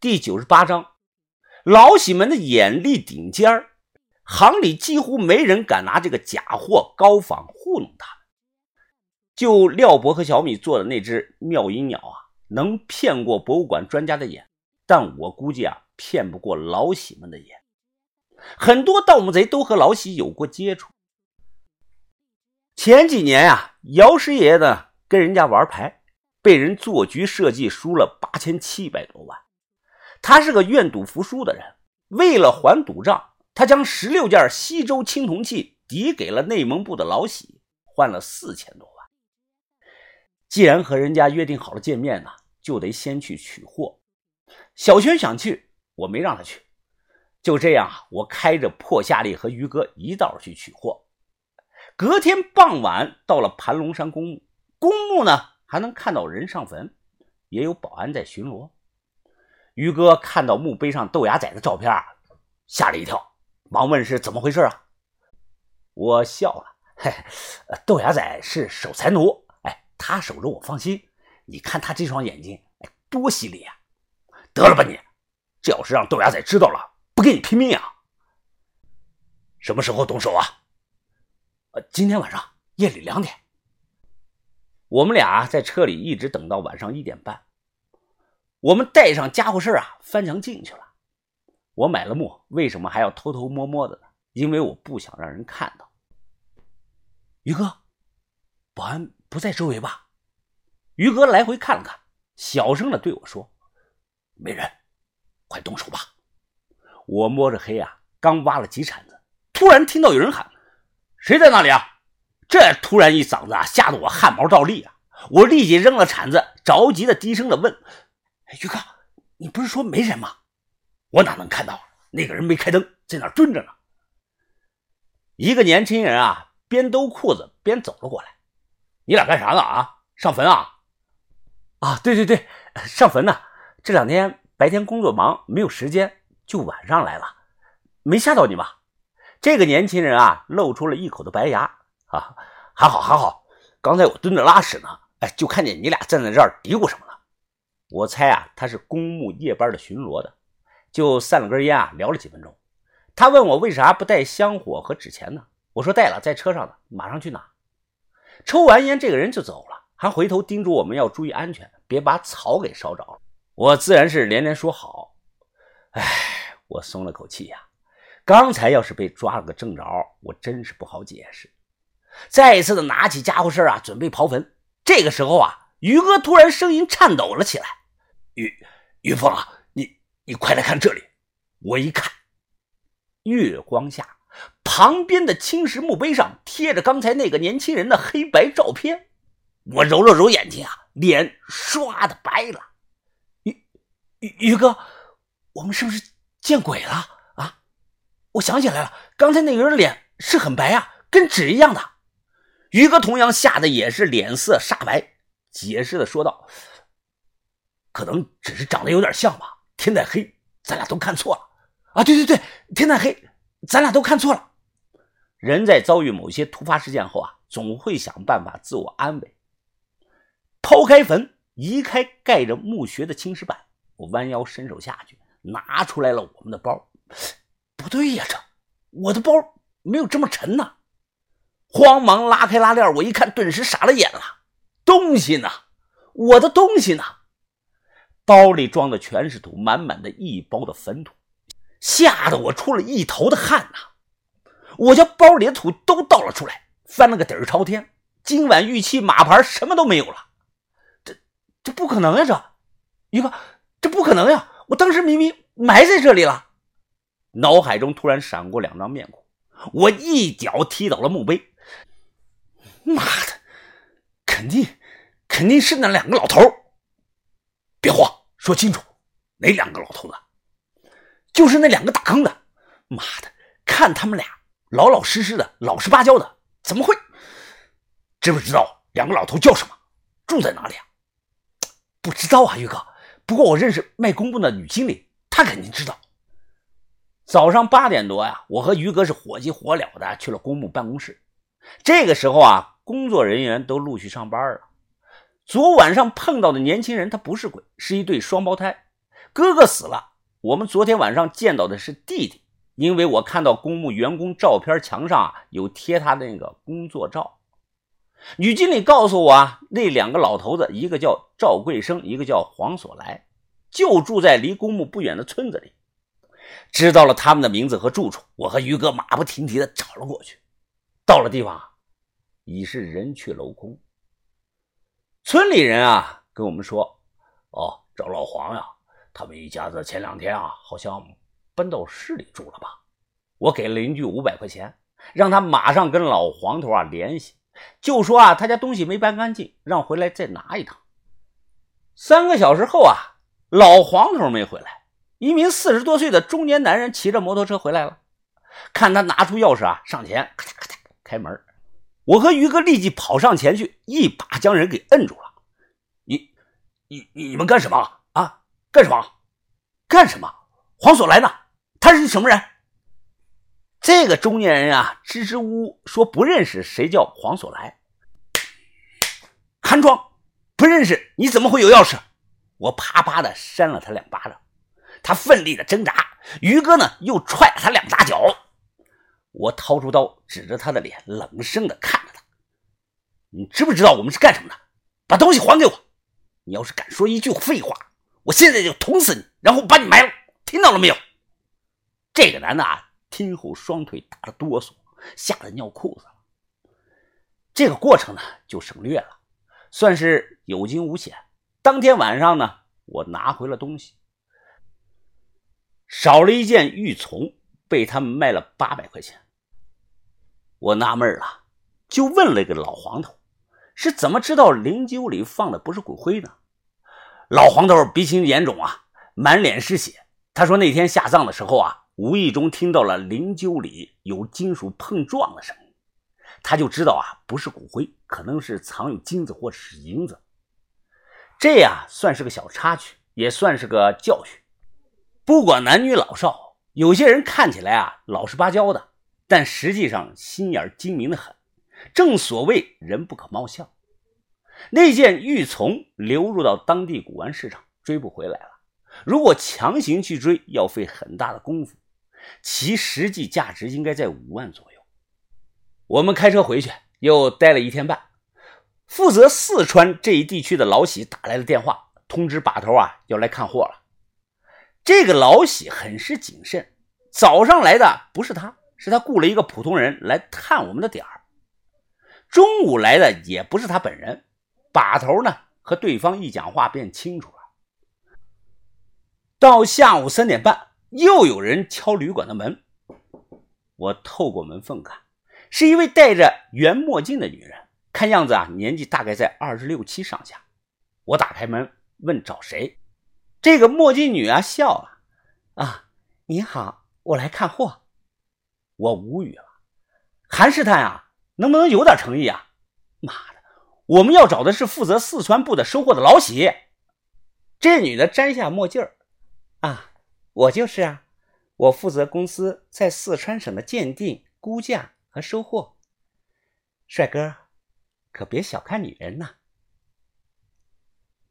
第九十八章，老喜们的眼力顶尖儿，行里几乎没人敢拿这个假货高仿糊弄他们。就廖博和小米做的那只妙音鸟啊，能骗过博物馆专家的眼，但我估计啊，骗不过老喜们的眼。很多盗墓贼都和老喜有过接触。前几年呀，姚师爷呢跟人家玩牌，被人做局设计输了八千七百多万。他是个愿赌服输的人，为了还赌账，他将十六件西周青铜器抵给了内蒙部的老喜，换了四千多万。既然和人家约定好了见面呢，就得先去取货。小轩想去，我没让他去。就这样啊，我开着破夏利和于哥一道去取货。隔天傍晚，到了盘龙山公墓。公墓呢，还能看到人上坟，也有保安在巡逻。于哥看到墓碑上豆芽仔的照片，吓了一跳，忙问是怎么回事啊？我笑了，嘿，豆芽仔是守财奴，哎，他守着我放心。你看他这双眼睛，哎，多犀利啊！得了吧你，这要是让豆芽仔知道了，不跟你拼命啊？什么时候动手啊？呃，今天晚上夜里两点，我们俩在车里一直等到晚上一点半。我们带上家伙事啊，翻墙进去了。我买了墓，为什么还要偷偷摸摸的呢？因为我不想让人看到。于哥，保安不在周围吧？于哥来回看了看，小声的对我说：“没人，快动手吧。”我摸着黑啊，刚挖了几铲子，突然听到有人喊。谁在那里啊？这突然一嗓子啊，吓得我汗毛倒立啊！我立即扔了铲子，着急的低声的问：“哎于哥，你不是说没人吗？我哪能看到？那个人没开灯，在那蹲着呢。”一个年轻人啊，边兜裤子边走了过来：“你俩干啥呢？啊，上坟啊？啊，对对对，上坟呢。这两天白天工作忙，没有时间，就晚上来了。没吓到你吧？”这个年轻人啊，露出了一口的白牙啊，还好还好，刚才我蹲着拉屎呢，哎，就看见你俩站在这儿嘀咕什么。我猜啊，他是公墓夜班的巡逻的，就散了根烟啊，聊了几分钟。他问我为啥不带香火和纸钱呢？我说带了，在车上呢，马上去拿。抽完烟，这个人就走了，还回头叮嘱我们要注意安全，别把草给烧着了。我自然是连连说好。哎，我松了口气呀。刚才要是被抓了个正着，我真是不好解释。再一次的拿起家伙事啊，准备刨坟。这个时候啊，于哥突然声音颤抖了起来：“于于峰啊，你你快来看这里！”我一看，月光下，旁边的青石墓碑上贴着刚才那个年轻人的黑白照片。我揉了揉眼睛啊，脸唰的白了。于于哥，我们是不是见鬼了啊？我想起来了，刚才那个人脸是很白啊，跟纸一样的。于哥同样吓得也是脸色煞白，解释的说道：“可能只是长得有点像吧。天太黑，咱俩都看错了啊！对对对，天太黑，咱俩都看错了。人在遭遇某些突发事件后啊，总会想办法自我安慰。抛开坟，移开盖着墓穴的青石板，我弯腰伸手下去，拿出来了我们的包。不对呀，这我的包没有这么沉呢！慌忙拉开拉链，我一看，顿时傻了眼了。东西呢？我的东西呢？包里装的全是土，满满的一包的坟土，吓得我出了一头的汗呐！我将包里的土都倒了出来，翻了个底儿朝天。今晚玉器、马牌什么都没有了。这这不可能呀！这于哥，这不可能呀！我当时明明埋在这里了。脑海中突然闪过两张面孔，我一脚踢倒了墓碑。妈的，肯定肯定是那两个老头！别慌，说清楚，哪两个老头子？就是那两个打坑的。妈的，看他们俩老老实实的，老实巴交的，怎么会？知不知道两个老头叫什么？住在哪里啊？不知道啊，玉哥。不过我认识卖公布的女经理，她肯定知道。早上八点多呀，我和于哥是火急火燎的去了公墓办公室。这个时候啊，工作人员都陆续上班了。昨晚上碰到的年轻人，他不是鬼，是一对双胞胎。哥哥死了，我们昨天晚上见到的是弟弟，因为我看到公墓员工照片墙上啊有贴他的那个工作照。女经理告诉我啊，那两个老头子，一个叫赵贵生，一个叫黄所来，就住在离公墓不远的村子里。知道了他们的名字和住处，我和于哥马不停蹄的找了过去。到了地方，已是人去楼空。村里人啊跟我们说：“哦，找老黄呀，他们一家子前两天啊好像搬到市里住了吧？”我给邻居五百块钱，让他马上跟老黄头啊联系。就说啊，他家东西没搬干净，让回来再拿一趟。三个小时后啊，老黄头没回来，一名四十多岁的中年男人骑着摩托车回来了。看他拿出钥匙啊，上前咔嚓咔嚓开门。我和于哥立即跑上前去，一把将人给摁住了。你、你、你们干什么啊？干什么？干什么？黄所来呢？他是什么人？这个中年人啊，支支吾吾说不认识谁叫黄所来。韩庄，不认识你怎么会有钥匙？我啪啪的扇了他两巴掌，他奋力的挣扎，于哥呢又踹了他两大脚。我掏出刀指着他的脸，冷声的看着他：“你知不知道我们是干什么的？把东西还给我！你要是敢说一句废话，我现在就捅死你，然后把你埋了。听到了没有？”这个男的啊。听后，双腿打了哆嗦，吓得尿裤子了。这个过程呢，就省略了，算是有惊无险。当天晚上呢，我拿回了东西，少了一件玉琮，被他们卖了八百块钱。我纳闷了，就问了一个老黄头，是怎么知道灵柩里放的不是骨灰呢？老黄头鼻青眼肿啊，满脸是血。他说那天下葬的时候啊。无意中听到了灵柩里有金属碰撞的声音，他就知道啊，不是骨灰，可能是藏有金子或者是银子。这呀，算是个小插曲，也算是个教训。不管男女老少，有些人看起来啊老实巴交的，但实际上心眼精明的很。正所谓人不可貌相。那件玉琮流入到当地古玩市场，追不回来了。如果强行去追，要费很大的功夫。其实际价值应该在五万左右。我们开车回去，又待了一天半。负责四川这一地区的老喜打来了电话，通知把头啊要来看货了。这个老喜很是谨慎，早上来的不是他，是他雇了一个普通人来探我们的点儿。中午来的也不是他本人，把头呢和对方一讲话便清楚了。到下午三点半。又有人敲旅馆的门，我透过门缝看，是一位戴着圆墨镜的女人，看样子啊，年纪大概在二十六七上下。我打开门问找谁，这个墨镜女啊笑了，啊，你好，我来看货。我无语了，韩试探啊，能不能有点诚意啊？妈的，我们要找的是负责四川部的收货的老喜。这女的摘下墨镜啊。我就是啊，我负责公司在四川省的鉴定、估价和收货。帅哥，可别小看女人呐。